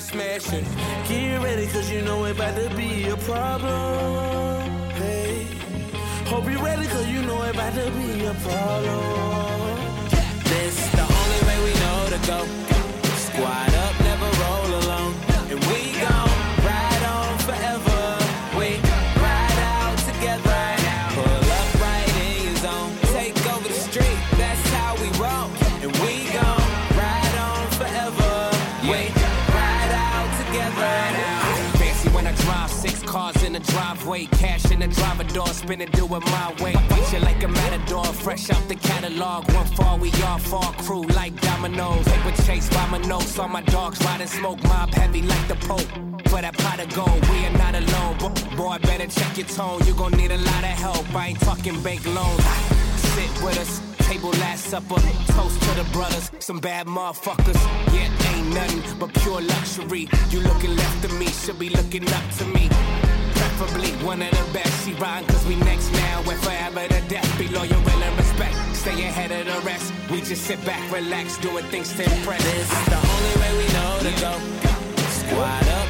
Smashing. Get ready, cause you know it about to be a problem. Hey. Hope you ready, cause you know it about to be a problem. This the only way we know to go. Squad up, driveway, cash in the driver door, spinning, do it my way. Fight you like a matador, fresh out the catalog. One fall, we all fall, crew like dominoes. Paper chase by my nose, all my dogs riding smoke, mob heavy like the Pope. For that pot of gold, we are not alone. Bo- Boy, better check your tone, you gon' need a lot of help. I ain't talking bank loans. Sit with us, table last supper, toast to the brothers, some bad motherfuckers. Yeah, ain't nothing but pure luxury. You looking left of me, should be looking up to me. Preferably one of the best. She rhyme cause we next now and forever to death. Be loyal, and respect. Stay ahead of the rest. We just sit back, relax, doing things to impress. This is the only way we know to go. Squad up,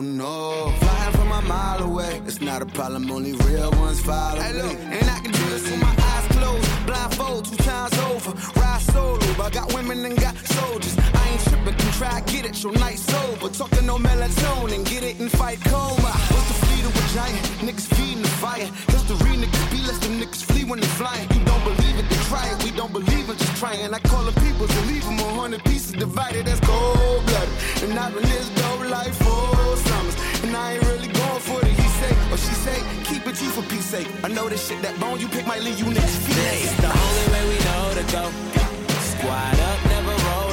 Oh no. Flying from a mile away. It's not a problem, only real ones follow hey, look, And I can do this with my eyes closed. Blindfold two times over. Ride solo. I got women and got soldiers. I ain't tripping, can try get it. Your night sober. Talking no melatonin. Get it and fight coma. What's the of a giant? Niggas feeding the fire. History niggas be less them niggas flee when they flying. You don't believe it, then try it. We don't believe it, just trying. I call the people to leave them a hundred pieces divided. That's cold blooded. And I've been this dope life for summers. And I ain't really going for the he say or she say. Keep it you for peace sake. I know this shit that bone you pick might leave you niggas feet. This the only way we know to go. Squad up, never roll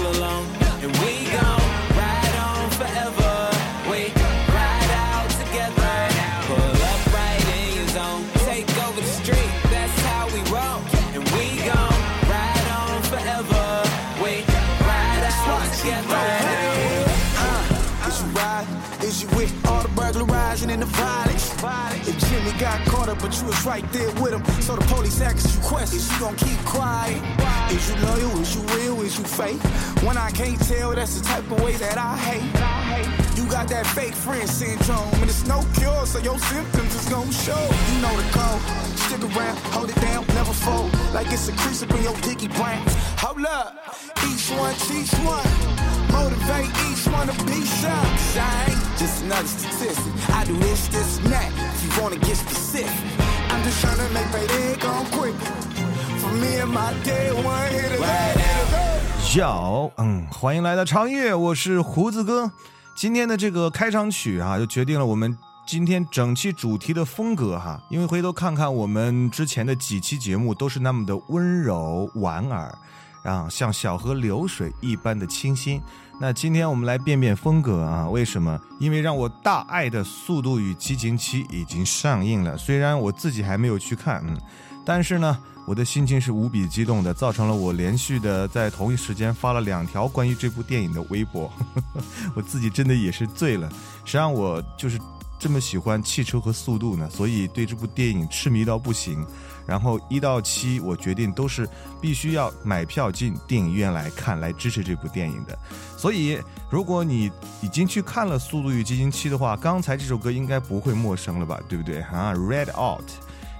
violence? If Jimmy got caught up, but you was right there with him. So the police asked you questions, you gon' keep quiet. Is you loyal? Is you real? Is you fake? When I can't tell, that's the type of way that I hate. You got that fake friend syndrome, and it's no cure, so your symptoms is gon' show. You know the code. Stick around, hold it down, never fold. Like it's a crease up in your dicky brain. Hold up, each one teach one. Motivate each one to be some. I ain't just another statistic. I do this, this, and that. If you wanna get specific, I'm just trying to make payday go quick. For me and my day one hit it right now. 要，嗯，欢迎来到长乐，我是胡子哥。今天的这个开场曲啊，就决定了我们今天整期主题的风格哈。因为回头看看我们之前的几期节目，都是那么的温柔婉耳，啊，像小河流水一般的清新。那今天我们来变变风格啊？为什么？因为让我大爱的《速度与激情七》已经上映了，虽然我自己还没有去看，嗯，但是呢，我的心情是无比激动的，造成了我连续的在同一时间发了两条关于这部电影的微博，我自己真的也是醉了。实际上我就是这么喜欢汽车和速度呢？所以对这部电影痴迷到不行。然后一到七，我决定都是必须要买票进电影院来看，来支持这部电影的。所以，如果你已经去看了《速度与激情七》的话，刚才这首歌应该不会陌生了吧？对不对啊？Red Out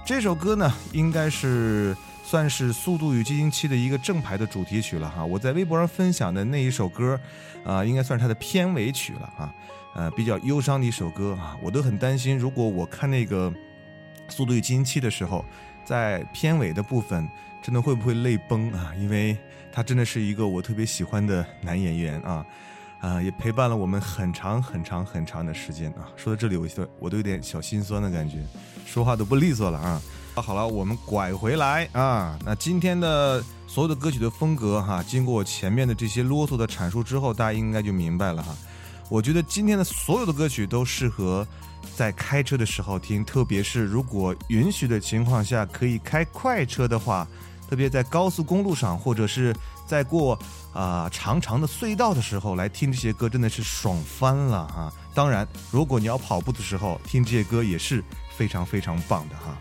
这首歌呢，应该是算是《速度与激情七》的一个正牌的主题曲了哈。我在微博上分享的那一首歌，啊，应该算是它的片尾曲了啊。呃，比较忧伤的一首歌啊，我都很担心，如果我看那个《速度与激情七》的时候。在片尾的部分，真的会不会泪崩啊？因为他真的是一个我特别喜欢的男演员啊，啊，也陪伴了我们很长很长很长的时间啊。说到这里，我都我都有点小心酸的感觉，说话都不利索了啊。好了，我们拐回来啊。那今天的所有的歌曲的风格哈，经过我前面的这些啰嗦的阐述之后，大家应该就明白了哈。我觉得今天的所有的歌曲都适合。在开车的时候听，特别是如果允许的情况下，可以开快车的话，特别在高速公路上，或者是在过啊长长的隧道的时候来听这些歌，真的是爽翻了哈。当然，如果你要跑步的时候听这些歌也是非常非常棒的哈。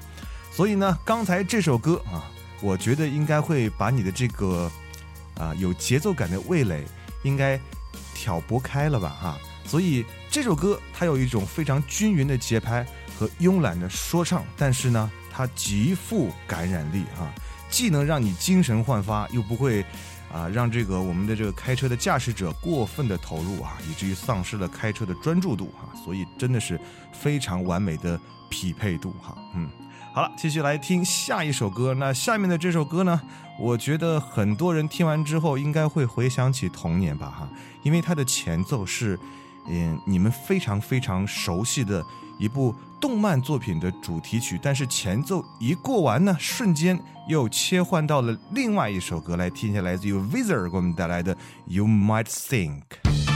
所以呢，刚才这首歌啊，我觉得应该会把你的这个啊有节奏感的味蕾应该挑拨开了吧哈。所以这首歌它有一种非常均匀的节拍和慵懒的说唱，但是呢，它极富感染力哈，既能让你精神焕发，又不会啊让这个我们的这个开车的驾驶者过分的投入啊，以至于丧失了开车的专注度哈。所以真的是非常完美的匹配度哈。嗯，好了，继续来听下一首歌。那下面的这首歌呢，我觉得很多人听完之后应该会回想起童年吧哈，因为它的前奏是。嗯，你们非常非常熟悉的一部动漫作品的主题曲，但是前奏一过完呢，瞬间又切换到了另外一首歌，来听一下来自于 Vizer 给我们带来的 You Might Think。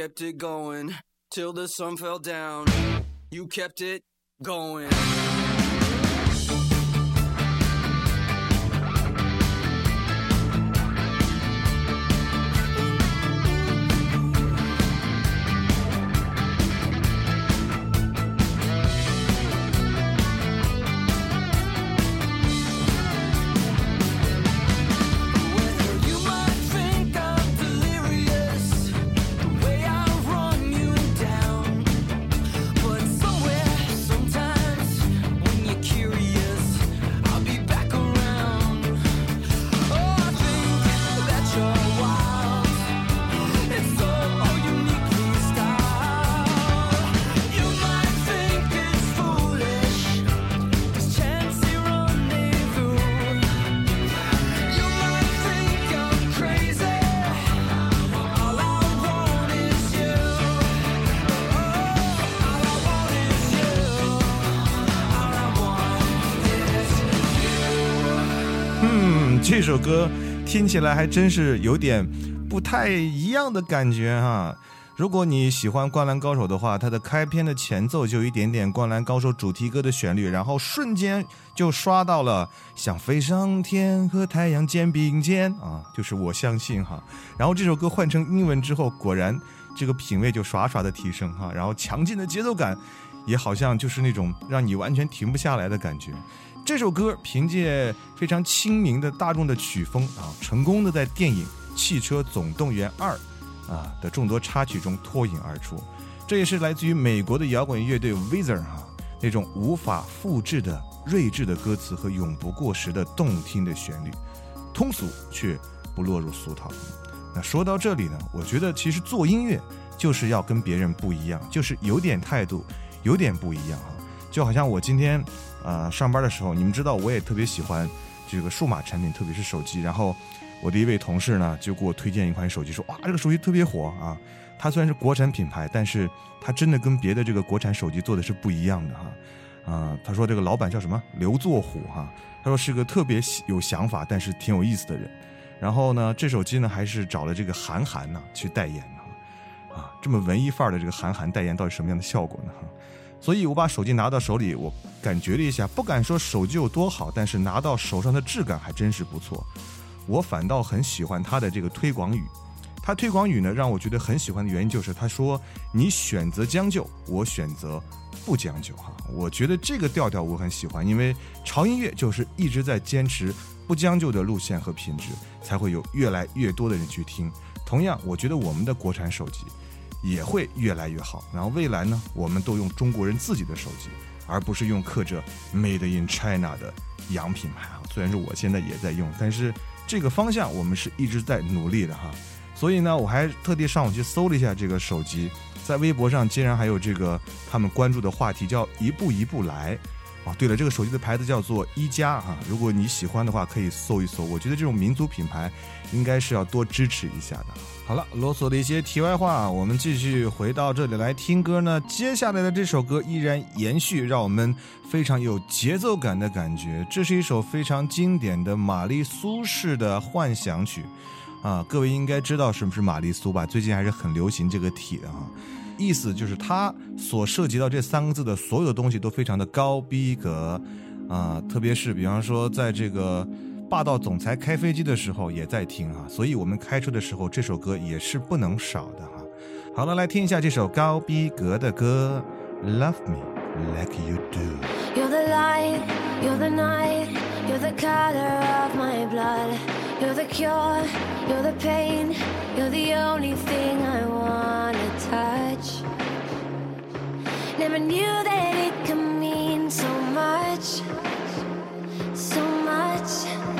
Kept it going till the sun fell down. You kept it going. 嗯，这首歌听起来还真是有点不太一样的感觉哈。如果你喜欢《灌篮高手》的话，它的开篇的前奏就一点点《灌篮高手》主题歌的旋律，然后瞬间就刷到了想飞上天和太阳肩并肩啊，就是我相信哈。然后这首歌换成英文之后，果然这个品味就刷刷的提升哈，然后强劲的节奏感也好像就是那种让你完全停不下来的感觉。这首歌凭借非常亲民的大众的曲风啊，成功的在电影《汽车总动员二》啊的众多插曲中脱颖而出。这也是来自于美国的摇滚乐队 w i z a r 哈那种无法复制的睿智的歌词和永不过时的动听的旋律，通俗却不落入俗套。那说到这里呢，我觉得其实做音乐就是要跟别人不一样，就是有点态度，有点不一样哈。就好像我今天。呃，上班的时候，你们知道我也特别喜欢这个数码产品，特别是手机。然后我的一位同事呢，就给我推荐一款手机，说哇，这个手机特别火啊！它虽然是国产品牌，但是它真的跟别的这个国产手机做的是不一样的哈。啊，他说这个老板叫什么刘作虎哈，他说是个特别有想法，但是挺有意思的人。然后呢，这手机呢还是找了这个韩寒呢去代言的啊，这么文艺范儿的这个韩寒代言，到底什么样的效果呢？所以我把手机拿到手里，我感觉了一下，不敢说手机有多好，但是拿到手上的质感还真是不错。我反倒很喜欢它的这个推广语，它推广语呢让我觉得很喜欢的原因就是他说：“你选择将就，我选择不将就。”哈，我觉得这个调调我很喜欢，因为潮音乐就是一直在坚持不将就的路线和品质，才会有越来越多的人去听。同样，我觉得我们的国产手机。也会越来越好。然后未来呢，我们都用中国人自己的手机，而不是用刻着 “Made in China” 的洋品牌啊。虽然说我现在也在用，但是这个方向我们是一直在努力的哈。所以呢，我还特地上网去搜了一下这个手机，在微博上竟然还有这个他们关注的话题叫“一步一步来”。哦，对了，这个手机的牌子叫做一加哈。如果你喜欢的话，可以搜一搜。我觉得这种民族品牌应该是要多支持一下的。好了，啰嗦的一些题外话，我们继续回到这里来听歌呢。接下来的这首歌依然延续，让我们非常有节奏感的感觉。这是一首非常经典的玛丽苏式的幻想曲啊，各位应该知道什么是玛丽苏吧？最近还是很流行这个体的哈。意思就是，它所涉及到这三个字的所有东西都非常的高逼格，啊，特别是比方说，在这个霸道总裁开飞机的时候也在听哈，所以我们开车的时候这首歌也是不能少的哈。好了，来听一下这首高逼格的歌，Love Me Like You Do。You're the light, you're the night, you're the color of my blood. You're the cure, you're the pain, you're the only thing I wanna touch. Never knew that it could mean so much, so much.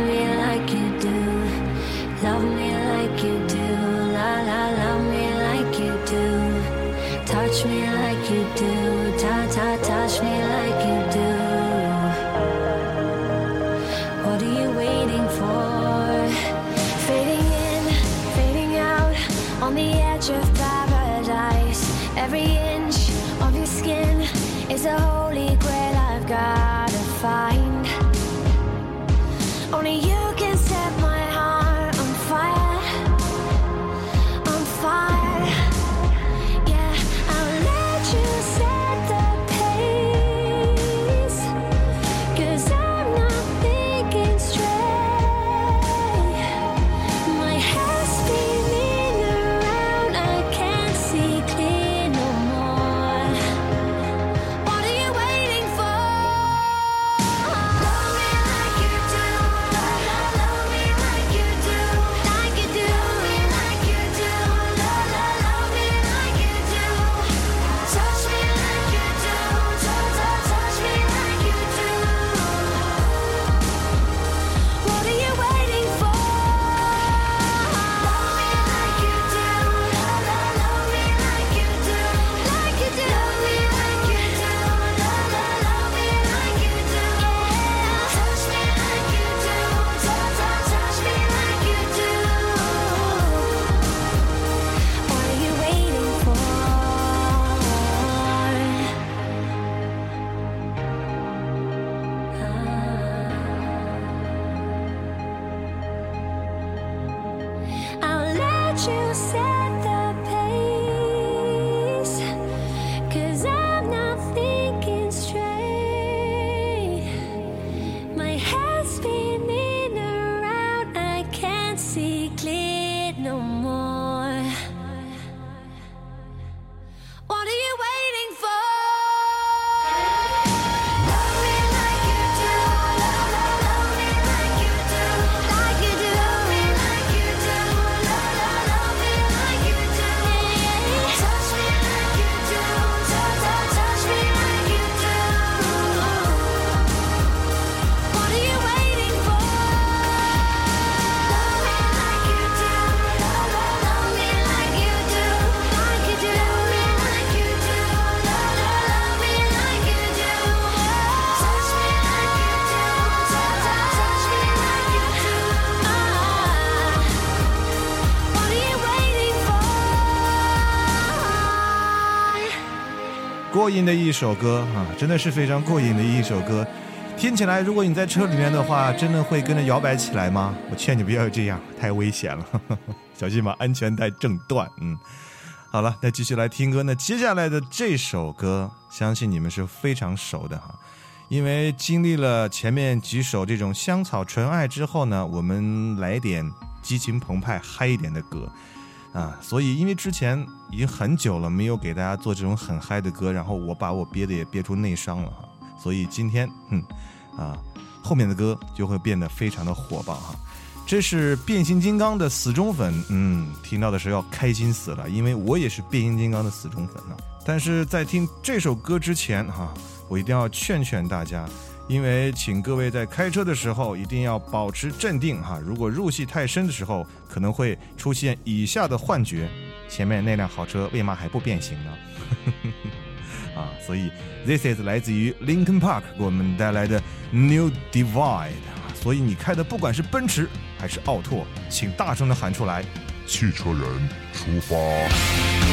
touch me like you do, 过瘾的一首歌啊，真的是非常过瘾的一首歌。听起来，如果你在车里面的话，真的会跟着摇摆起来吗？我劝你不要这样，太危险了，小心把安全带挣断。嗯，好了，那继续来听歌。那接下来的这首歌，相信你们是非常熟的哈，因为经历了前面几首这种香草纯爱之后呢，我们来点激情澎湃、嗨一点的歌啊。所以，因为之前已经很久了没有给大家做这种很嗨的歌，然后我把我憋的也憋出内伤了哈。所以今天，嗯。啊，后面的歌就会变得非常的火爆哈。这是变形金刚的死忠粉，嗯，听到的时候要开心死了，因为我也是变形金刚的死忠粉呢。但是在听这首歌之前哈，我一定要劝劝大家，因为请各位在开车的时候一定要保持镇定哈。如果入戏太深的时候，可能会出现以下的幻觉：前面那辆好车为嘛还不变形呢？啊，所以 this is 来自于 Lincoln Park 给我们带来的 New Divide 所以你开的不管是奔驰还是奥拓，请大声的喊出来，汽车人出发。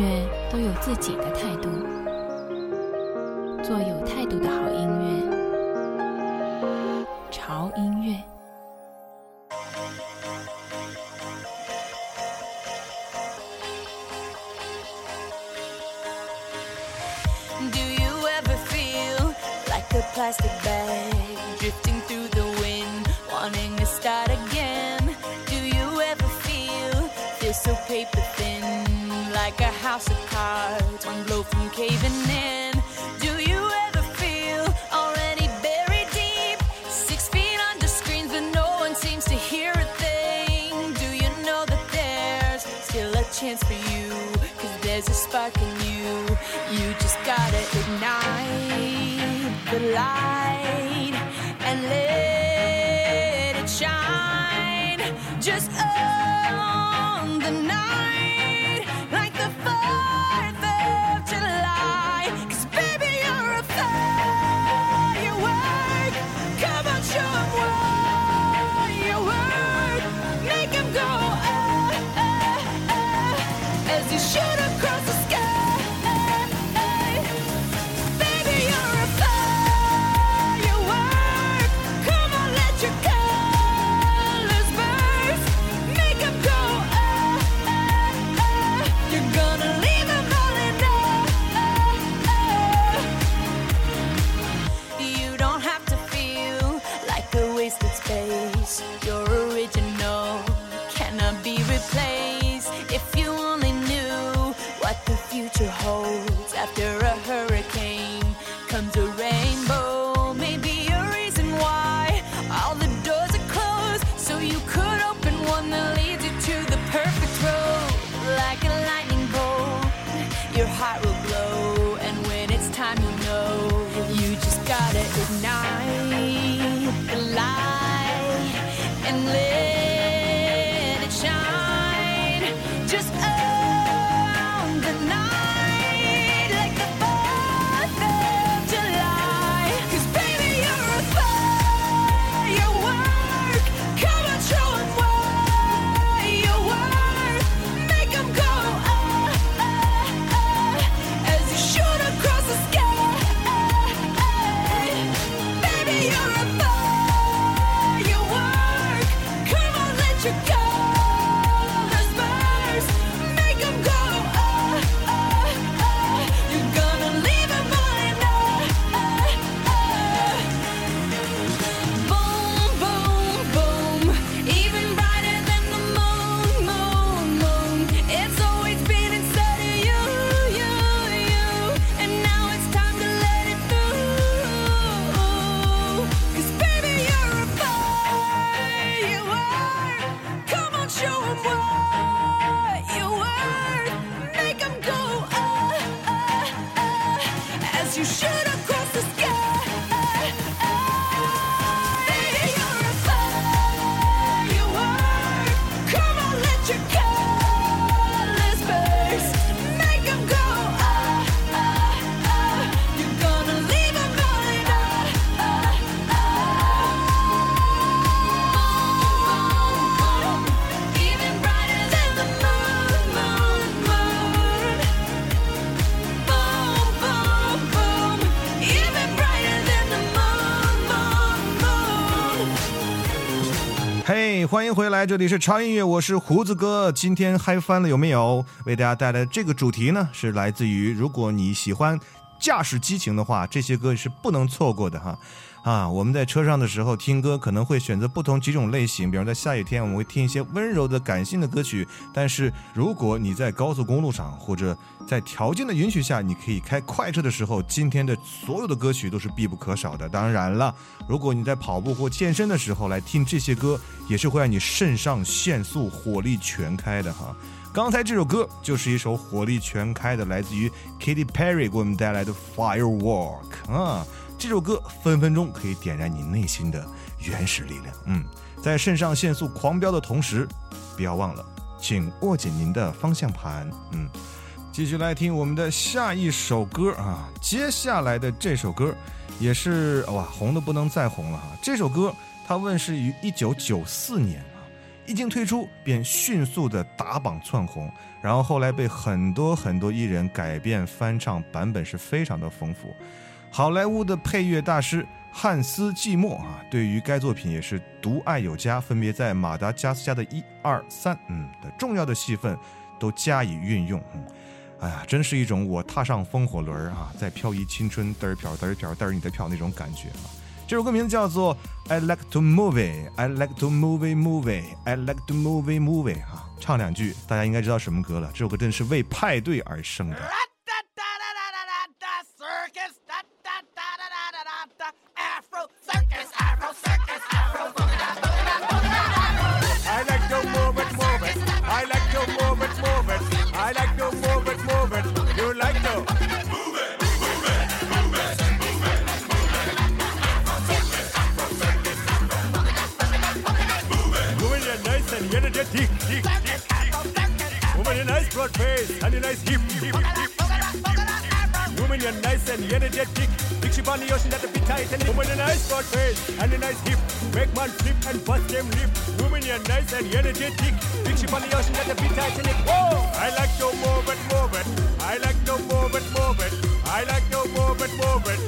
乐都有自己的态度做有态度的好音乐。潮音乐。side. 欢迎回来这里是超音乐我是胡子哥。今天嗨翻了有没有？为大家带来这个主题呢是来自于如果你喜欢驾驶激情的话这些歌是不能错过的哈。啊，我们在车上的时候听歌可能会选择不同几种类型，比如在下雨天我们会听一些温柔的感性的歌曲，但是如果你在高速公路上或者在条件的允许下，你可以开快车的时候，今天的所有的歌曲都是必不可少的。当然了，如果你在跑步或健身的时候来听这些歌，也是会让你肾上腺素火力全开的哈。刚才这首歌就是一首火力全开的，来自于 Katy Perry 给我们带来的 Firework 啊。这首歌分分钟可以点燃你内心的原始力量。嗯，在肾上腺素狂飙的同时，不要忘了，请握紧您的方向盘。嗯，继续来听我们的下一首歌啊。接下来的这首歌也是哇，红的不能再红了哈。这首歌它问世于一九九四年啊，一经推出便迅速的打榜窜红，然后后来被很多很多艺人改编翻唱，版本是非常的丰富。好莱坞的配乐大师汉斯季默啊，对于该作品也是独爱有加，分别在马达加斯加的一二三嗯的重要的戏份都加以运用。嗯，哎呀，真是一种我踏上风火轮啊，在漂移青春嘚儿飘嘚儿飘嘚儿你的飘那种感觉啊。这首歌名字叫做 I Like to Movie I Like to Movie Movie I Like to Movie Movie 啊，唱两句大家应该知道什么歌了。这首歌真是为派对而生的。Nice and energetic, tick, tick, tick, tick. Your nice broad face and your nice hip, hip, hip, hip. Moving your nice and energetic. Big ship on the ocean that be tight and moving your nice broad face and your nice hip. Make man flip and bust them lip. Moving your nice and energetic. Big ship on the ocean that be tight and. Whoa! I like to move it, move it. I like to move it, move it. I like to move it, move it.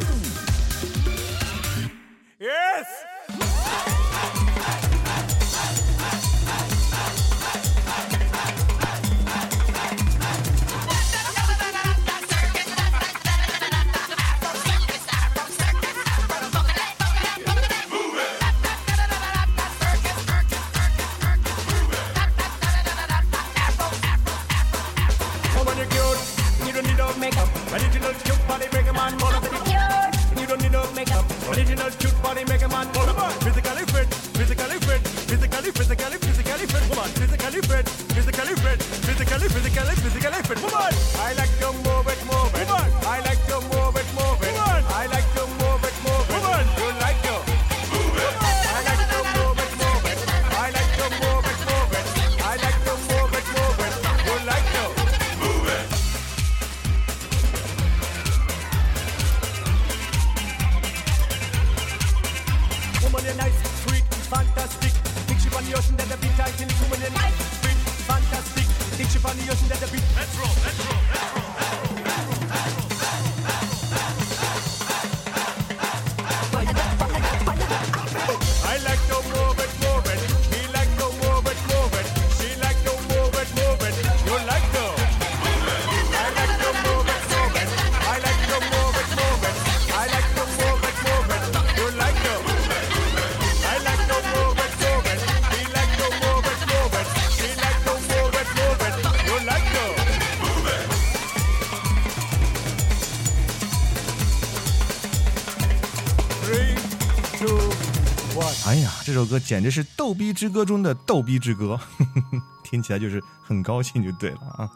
歌简直是逗逼之歌中的逗逼之歌，听起来就是很高兴就对了啊。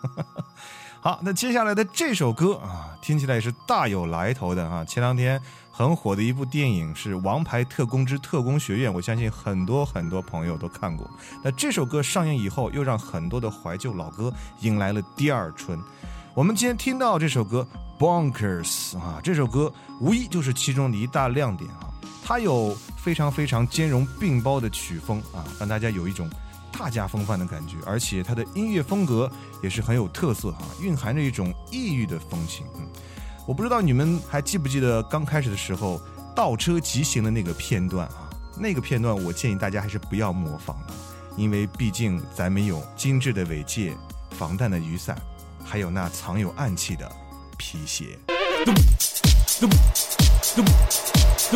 好，那接下来的这首歌啊，听起来也是大有来头的啊。前两天很火的一部电影是《王牌特工之特工学院》，我相信很多很多朋友都看过。那这首歌上映以后，又让很多的怀旧老歌迎来了第二春。我们今天听到这首歌《Bonkers》啊，这首歌无疑就是其中的一大亮点啊。它有非常非常兼容并包的曲风啊，让大家有一种大家风范的感觉，而且它的音乐风格也是很有特色哈、蕴含着一种异域的风情。嗯，我不知道你们还记不记得刚开始的时候倒车急行的那个片段啊？那个片段我建议大家还是不要模仿了，因为毕竟咱们有精致的尾戒、防弹的雨伞，还有那藏有暗器的皮鞋。I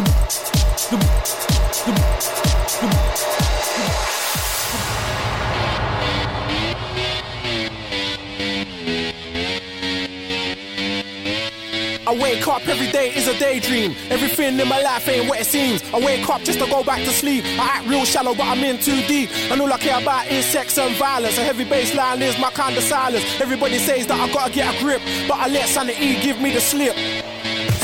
wake up every day is a daydream. Everything in my life ain't what it seems. I wake up just to go back to sleep. I act real shallow, but I'm in too deep. And all I care about is sex and violence. A heavy bass line is my kind of silence. Everybody says that I gotta get a grip, but I let sanity give me the slip.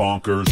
Bonkers.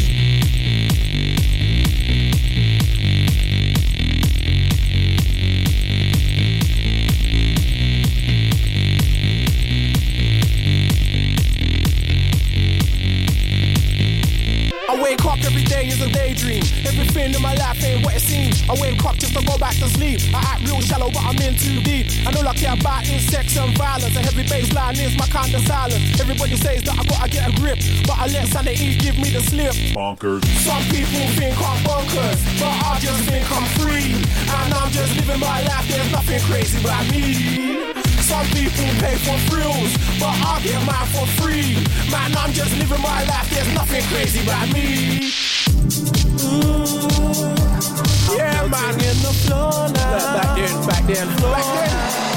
Day is a daydream. Everything in my life ain't what it seems. I wake up just to go back to sleep. I act real shallow, but I'm in too deep. And all I care about is sex and violence. A heavy bass line is my kind of silence. Everybody says that I gotta get a grip, but I let sanity give me the slip. Bonkers. Some people think I'm bonkers, but I just think I'm free. And I'm just living my life, there's nothing crazy about me. Some people pay for thrills, but I get mine for free. Man, I'm just living my life, there's nothing crazy about me. Mm, yeah, man. In the floor now. Back then, back then, back then.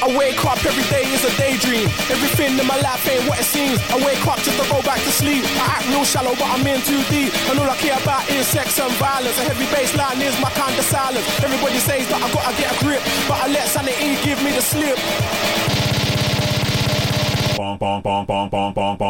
I wake up every day is a daydream. Everything in my life ain't what it seems. I wake up just to go back to sleep. I act real shallow, but I'm in too deep. And all I care about is sex and violence. A heavy bass line is my kind of silence. Everybody says that I gotta get a grip, but I let sanity give me the slip. Bonk, bonk, bonk, bonk, bonk, bonk. Some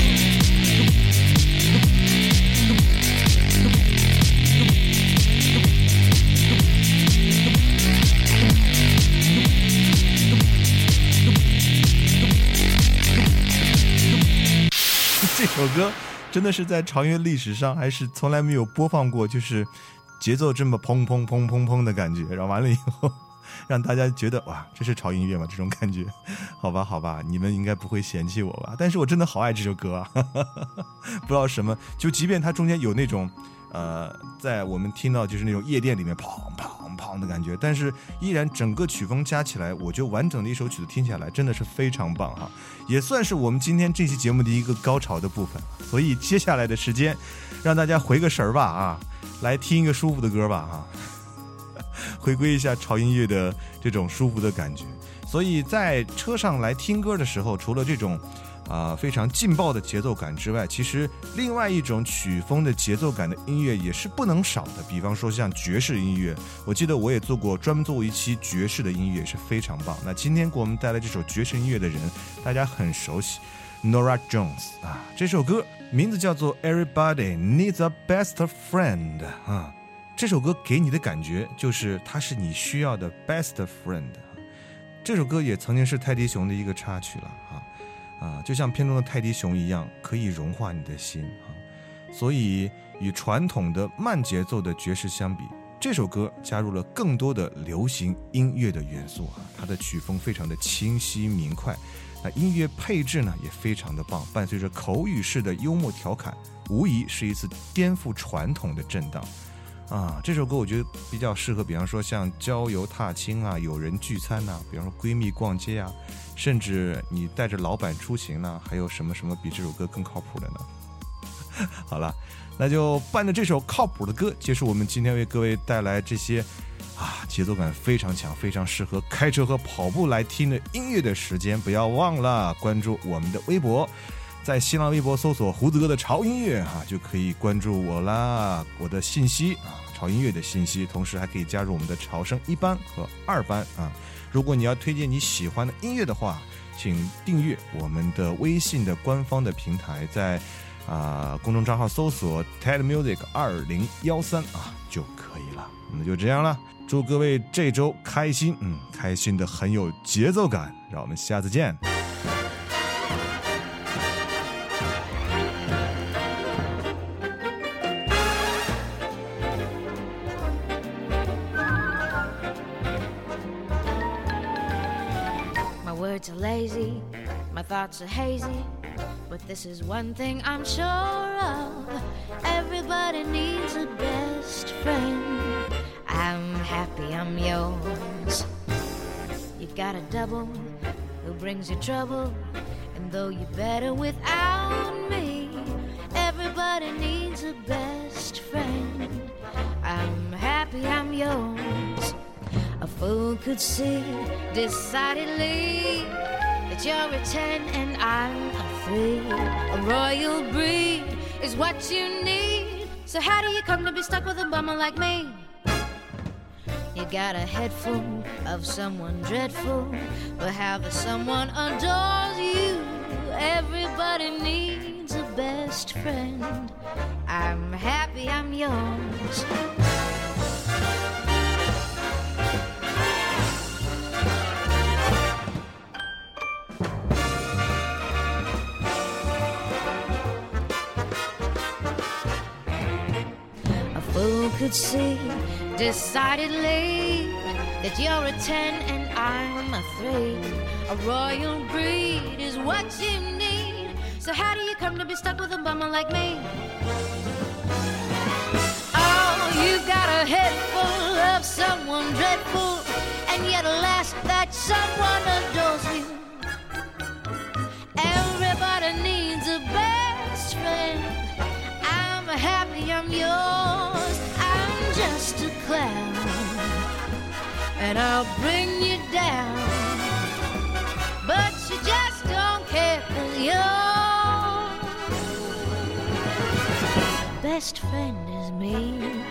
这首歌真的是在长乐历史上还是从来没有播放过，就是节奏这么砰砰砰砰砰的感觉，然后完了以后，让大家觉得哇，这是潮音乐吗？这种感觉，好吧，好吧，你们应该不会嫌弃我吧？但是我真的好爱这首歌啊，不知道什么，就即便它中间有那种。呃，在我们听到就是那种夜店里面砰砰砰的感觉，但是依然整个曲风加起来，我觉得完整的一首曲子听起来真的是非常棒哈，也算是我们今天这期节目的一个高潮的部分。所以接下来的时间，让大家回个神儿吧啊，来听一个舒服的歌吧啊，回归一下潮音乐的这种舒服的感觉。所以在车上来听歌的时候，除了这种。啊，非常劲爆的节奏感之外，其实另外一种曲风的节奏感的音乐也是不能少的。比方说像爵士音乐，我记得我也做过专门做过一期爵士的音乐，是非常棒。那今天给我们带来这首爵士音乐的人，大家很熟悉，Nora Jones 啊，这首歌名字叫做 Everybody Needs a Best Friend 啊，这首歌给你的感觉就是它是你需要的 best friend。这首歌也曾经是泰迪熊的一个插曲了啊。啊，就像片中的泰迪熊一样，可以融化你的心啊。所以，与传统的慢节奏的爵士相比，这首歌加入了更多的流行音乐的元素啊。它的曲风非常的清晰明快，那音乐配置呢也非常的棒，伴随着口语式的幽默调侃，无疑是一次颠覆传统的震荡。啊，这首歌我觉得比较适合，比方说像郊游踏青啊，有人聚餐呐、比方说闺蜜逛街啊，甚至你带着老板出行呢，还有什么什么比这首歌更靠谱的呢？好了，那就伴着这首靠谱的歌，结束我们今天为各位带来这些啊节奏感非常强、非常适合开车和跑步来听的音乐的时间。不要忘了关注我们的微博。在新浪微博搜索“胡子哥的潮音乐”哈，就可以关注我啦，我的信息啊，潮音乐的信息，同时还可以加入我们的潮声一班和二班啊。如果你要推荐你喜欢的音乐的话，请订阅我们的微信的官方的平台，在啊、公众账号搜索 TED Music 二零幺三啊就可以了。那就这样了，祝各位这周开心，嗯，开心的很有节奏感，让我们下次见。Thoughts are hazy, but this is one thing I'm sure of. Everybody needs a best friend. I'm happy I'm yours. You got a double who brings you trouble, and though you're better without me, everybody needs a best friend. I'm happy I'm yours. A fool could see decidedly that you're a 10 and I'm a 3. A royal breed is what you need. So, how do you come to be stuck with a bummer like me? You got a head full of someone dreadful, but how the someone adores you. Everybody needs a best friend. I'm happy I'm yours. Could see decidedly that you're a 10 and I'm a 3. A royal breed is what you need. So, how do you come to be stuck with a bummer like me? Oh, you've got a head full of someone dreadful, and yet, alas, that someone adores you. Everybody needs a best friend. I'm happy I'm yours. Just a clown. And I'll bring you down. But you just don't care cause your best friend is me. “